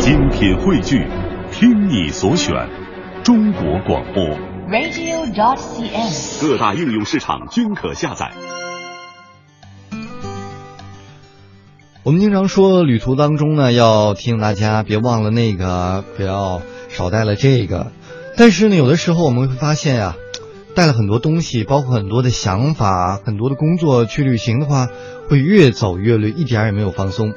精品汇聚，听你所选，中国广播。radio.dot.cn，。各大应用市场均可下载。我们经常说，旅途当中呢，要提醒大家别忘了那个，不要少带了这个。但是呢，有的时候我们会发现呀、带了很多东西，包括很多的想法、很多的工作去旅行的话，会越走越累，一点也没有放松。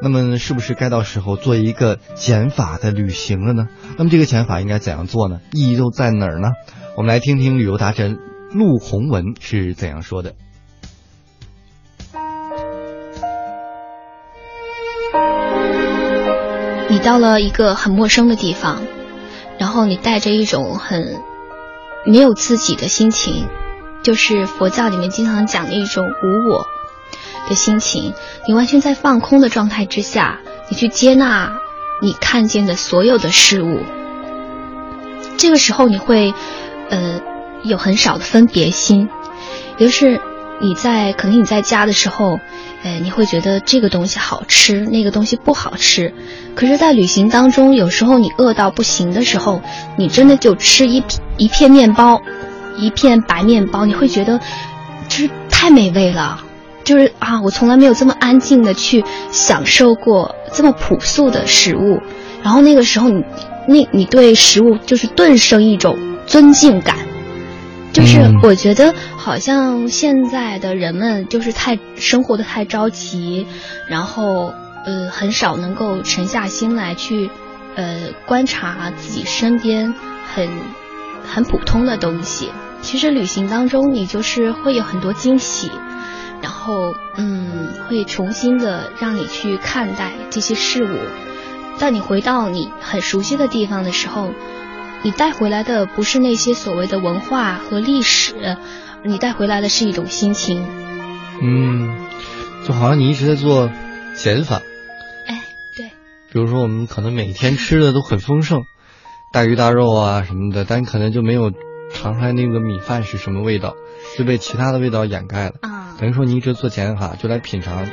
那么，是不是该到时候做一个减法的旅行了呢？那么，这个减法应该怎样做呢？意义又在哪儿呢？我们来听听旅游达人陆鸿文是怎样说的。你到了一个很陌生的地方，然后你带着一种很没有自己的心情，就是佛教里面经常讲的一种无我的心情，你完全在放空的状态之下，你去接纳你看见的所有的事物。这个时候你会，呃，有很少的分别心，也就是你在可能你在家的时候，呃，你会觉得这个东西好吃，那个东西不好吃。可是，在旅行当中，有时候你饿到不行的时候，你真的就吃一一片面包，一片白面包，你会觉得就是太美味了。就是啊，我从来没有这么安静的去享受过这么朴素的食物。然后那个时候你，你你对食物就是顿生一种尊敬感。就是嗯我觉得好像现在的人们就是太生活的太着急，然后呃很少能够沉下心来去呃观察自己身边很很普通的东西。其实旅行当中你就是会有很多惊喜，然后嗯会重新的让你去看待这些事物。当你回到你很熟悉的地方的时候，你带回来的不是那些所谓的文化和历史，你带回来的是一种心情。嗯，就好像你一直在做减法，哎，对，比如说我们可能每天吃的都很丰盛，大鱼大肉啊什么的，但可能就没有尝出来那个米饭是什么味道，就被其他的味道掩盖了。啊，等于说你一直做减法，就来品尝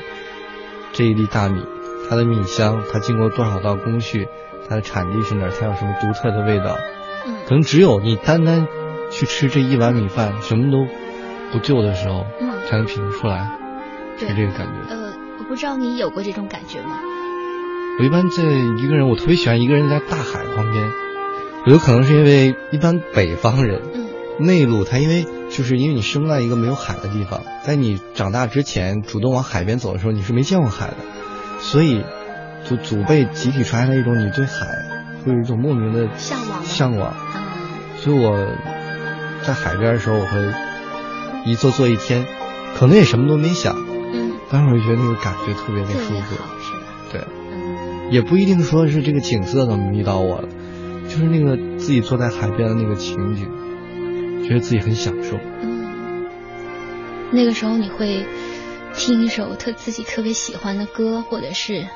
这一粒大米，它的米香，它经过多少道工序，它的产地是哪儿，它有什么独特的味道。嗯可能只有你单单去吃这一碗米饭，什么都不就的时候，嗯，才能品得出来，是这个感觉。呃，我不知道你有过这种感觉吗？我一般在一个人，我特别喜欢一个人在大海旁边。有可能是因为一般北方人，嗯内陆，他因为就是因为你生在一个没有海的地方，在你长大之前主动往海边走的时候，你是没见过海的，所以就祖辈集体传下来一种你对海会有一种莫名的向往向往。啊，所以我在海边的时候，我会一坐坐一天，可能也什么都没想，嗯，但是我就觉得那个感觉特别的舒服。是吧？对。嗯也不一定说是这个景色能迷倒我了，就是那个自己坐在海边的那个情景，觉得自己很享受。嗯，那个时候你会听一首特自己特别喜欢的歌，或者是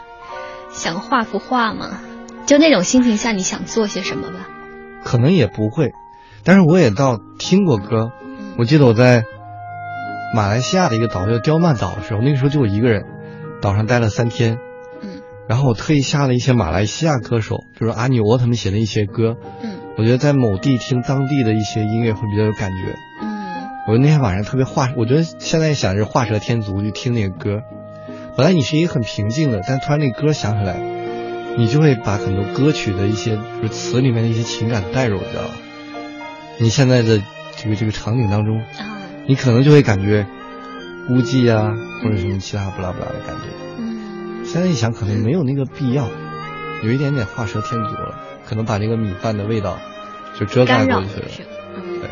想画幅画吗？就那种心情下，你想做些什么吧？可能也不会，但是我也倒听过歌。嗯我记得我在马来西亚的一个岛叫刁曼岛的时候，那个时候就我一个人，岛上待了三天。嗯然后我特意下了一些马来西亚歌手，比如阿牛他们写的一些歌，嗯我觉得在某地听当地的一些音乐会比较有感觉。嗯我那天晚上特别画，我觉得现在想是画蛇添足，就听那个歌。本来你是一个很平静的，但突然那歌响起来，你就会把很多歌曲的一些就是词里面的一些情感带入，知道吧？你现在的这个这个场景当中，啊你可能就会感觉孤寂啊，或者什么其他不拉不拉的感觉。嗯现在一想，可能没有那个必要，有一点点画蛇添足了，可能把那个米饭的味道就遮盖过去了。对。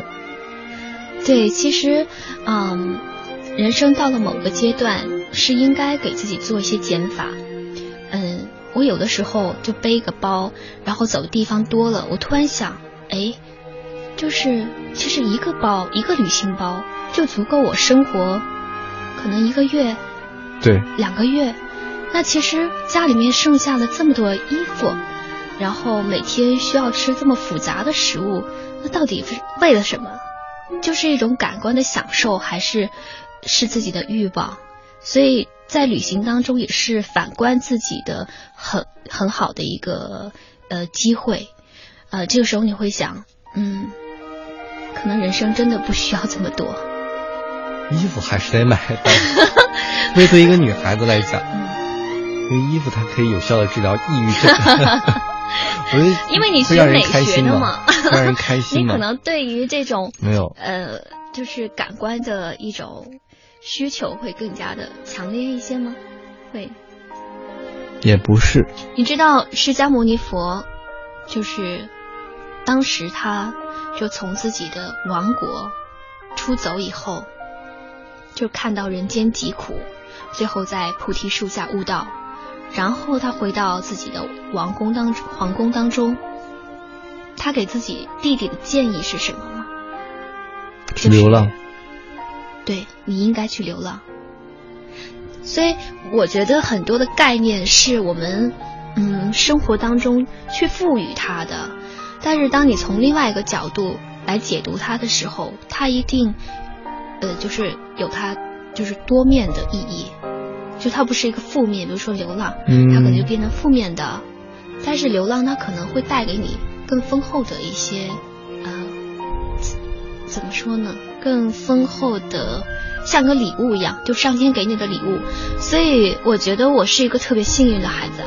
对，其实，嗯，人生到了某个阶段，是应该给自己做一些减法。嗯，我有的时候就背一个包，然后走的地方多了，我突然想，哎，就是其实一个包，一个旅行包就足够我生活，可能一个月、对，两个月。那其实家里面剩下了这么多衣服，然后每天需要吃这么复杂的食物，那到底是为了什么？就是一种感官的享受，还是是自己的欲望？所以在旅行当中也是反观自己的很很好的一个呃机会，呃，这个时候你会想，嗯，可能人生真的不需要这么多。衣服还是得买的，因为对一个女孩子来讲，因为衣服它可以有效的治疗抑郁症。因为你学美学的嘛，让人开心嘛。你可能对于这种没有呃，就是感官的一种需求会更加的强烈一些吗？会？也不是。你知道释迦牟尼佛，就是当时他就从自己的王国出走以后，就看到人间疾苦，最后在菩提树下悟道。然后他回到自己的王宫当中，皇宫当中，他给自己弟弟的建议是什么吗？去流浪。对你应该去流浪。所以我觉得很多的概念是我们嗯生活当中去赋予它的，但是当你从另外一个角度来解读它的时候，它一定呃就是有它就是多面的意义。就它不是一个负面，比如说流浪，它可能就变成负面的。但是流浪它可能会带给你更丰厚的一些，呃，怎么说呢？更丰厚的，像个礼物一样，就上天给你的礼物。所以我觉得我是一个特别幸运的孩子。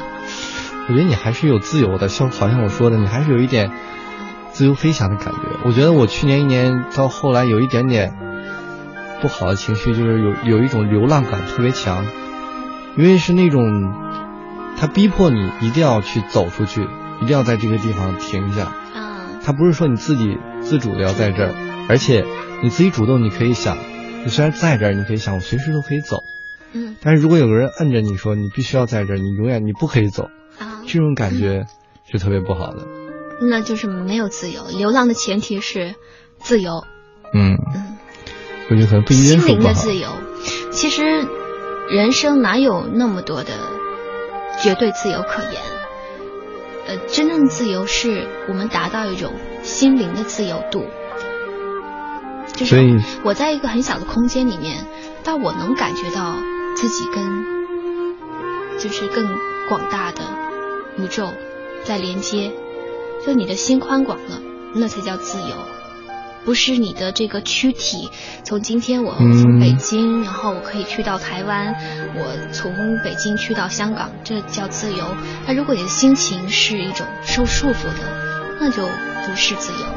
我觉得你还是有自由的，像好像我说的，你还是有一点自由飞翔的感觉。我觉得我去年一年到后来有一点点不好的情绪，就是有有一种流浪感特别强。因为是那种，他逼迫你一定要去走出去，一定要在这个地方停下。啊，他不是说你自己自主的要在这儿，而且你自己主动，你可以想，你虽然在这儿，你可以想我随时都可以走。嗯。但是如果有个人摁着你说你必须要在这儿，你永远你不可以走。啊。这种感觉是特别不好的。那就是没有自由，流浪的前提是自由。嗯。嗯。我觉得可能不约束心灵的自由，其实。人生哪有那么多的绝对自由可言？呃，真正自由是我们达到一种心灵的自由度。就是我在一个很小的空间里面，但我能感觉到自己跟就是更广大的宇宙在连接。就你的心宽广了，那才叫自由。不是你的这个躯体，从今天我从北京，然后我可以去到台湾，我从北京去到香港，这叫自由。那如果你的心情是一种受束缚的，那就不是自由。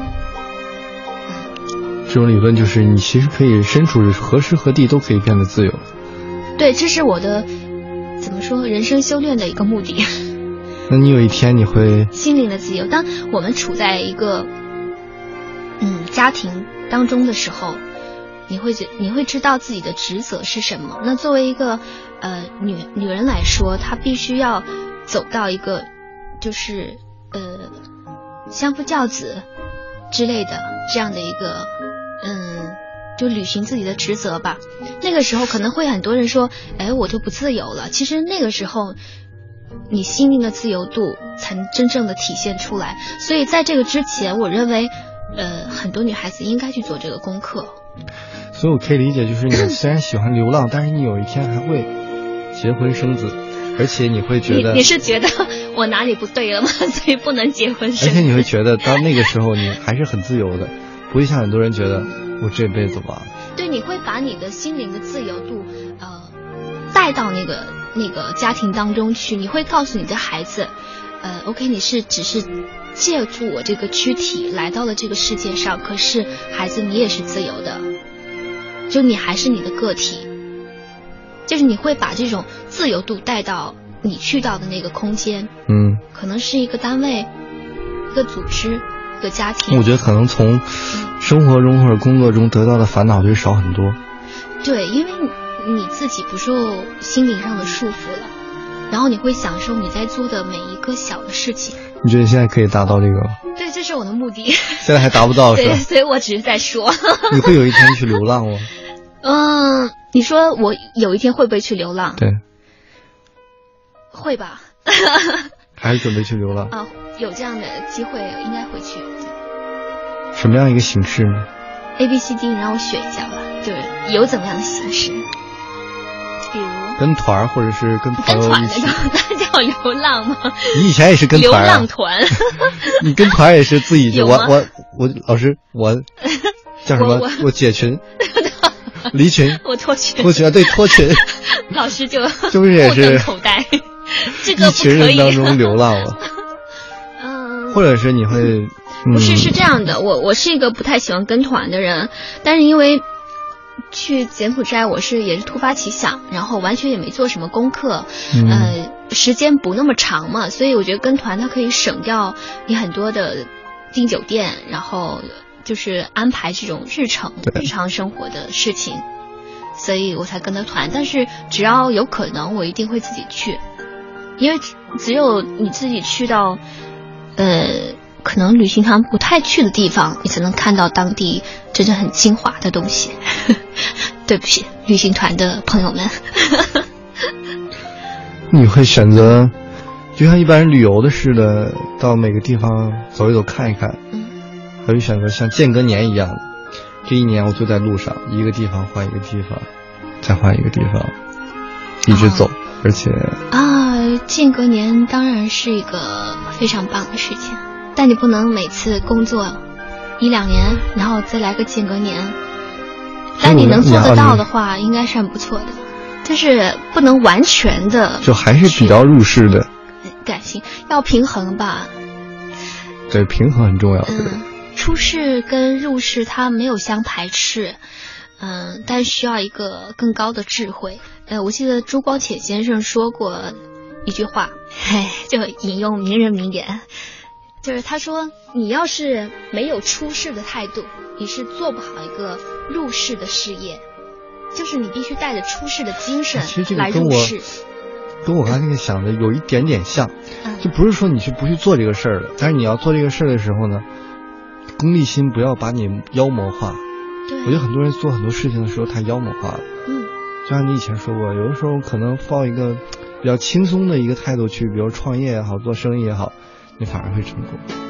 这种理论就是你其实可以身处何时何地都可以变得自由。对，这是我的怎么说人生修炼的一个目的。那你有一天你会心灵的自由？当我们处在一个。嗯，家庭当中的时候，你会觉你会知道自己的职责是什么。那作为一个呃女女人来说，她必须要走到一个就是呃相夫教子之类的这样的一个嗯，就履行自己的职责吧。那个时候可能会很多人说，哎，我就不自由了。其实那个时候，你心灵的自由度才真正的体现出来。所以在这个之前，我认为。呃，很多女孩子应该去做这个功课。所以我可以理解，就是你虽然喜欢流浪，但是你有一天还会结婚生子，而且你会觉得你是觉得我哪里不对了吗？所以不能结婚生。而且你会觉得到那个时候你还是很自由的，不会像很多人觉得我这辈子完了。对，你会把你的心灵的自由度呃带到那个那个家庭当中去，你会告诉你的孩子，呃，OK，你是只是。借助我这个躯体来到了这个世界上，可是孩子，你也是自由的，就你还是你的个体，就是你会把这种自由度带到你去到的那个空间，嗯，可能是一个单位、一个组织、一个家庭。我觉得可能从生活中或者工作中得到的烦恼就少很多。对，因为你自己不受心灵上的束缚了，然后你会享受你在做的每一个小的事情。你觉得现在可以达到这个？对，这是我的目的。现在还达不到是吧？对，所以我只是在说。你会有一天去流浪吗？嗯，你说我有一天会不会去流浪？对，会吧。还是准备去流浪？啊，有这样的机会，应该会去。什么样一个形式呢？A、B、C、D，你让我选一下吧。就是有怎么样的形式？比如。跟团儿或者是跟朋友一起。那叫流浪吗？你以前也是跟团流浪团。你跟团也是自己就我我我老师我 叫什么？我解群，离群，我脱群，脱群啊！对，脱群。老师就是不是也是口袋？这个一群人当中流浪了。嗯。或者是你会不是是这样的，我我是一个不太喜欢跟团的人，但是因为。去柬埔寨，我是也是突发奇想，然后完全也没做什么功课，呃，时间不那么长嘛，所以我觉得跟团它可以省掉你很多的订酒店，然后就是安排这种日程、日常生活的事情，所以我才跟他团。但是只要有可能，我一定会自己去，因为只有你自己去到，呃。可能旅行团不太去的地方，你才能看到当地真正很精华的东西。对不起，旅行团的朋友们。你会选择，就像一般人旅游的似的，到每个地方走一走、看一看。嗯。还会选择像间隔年一样的，这一年我就在路上，一个地方换一个地方，再换一个地方，一直走，而且。啊，间隔年当然是一个非常棒的事情。但你不能每次工作一两年，然后再来个间隔年。但你能做得到的话，应该是很不错的。就是不能完全的，就还是比较入世的。感性要平衡吧。对，平衡很重要。嗯，出世跟入世它没有相排斥，嗯，但需要一个更高的智慧。呃，我记得朱光潜先生说过一句话，嘿，就引用名人名言。就是他说，你要是没有出世的态度，你是做不好一个入世的事业。就是你必须带着出世的精神来入世。跟我刚才那个想的有一点点像，就不是说你去不去做这个事儿了，但是你要做这个事儿的时候呢，功利心不要把你妖魔化。对，我觉得很多人做很多事情的时候太妖魔化了。嗯，就像你以前说过，有的时候可能抱一个比较轻松的一个态度去，比如创业也好，做生意也好。你反而会成功。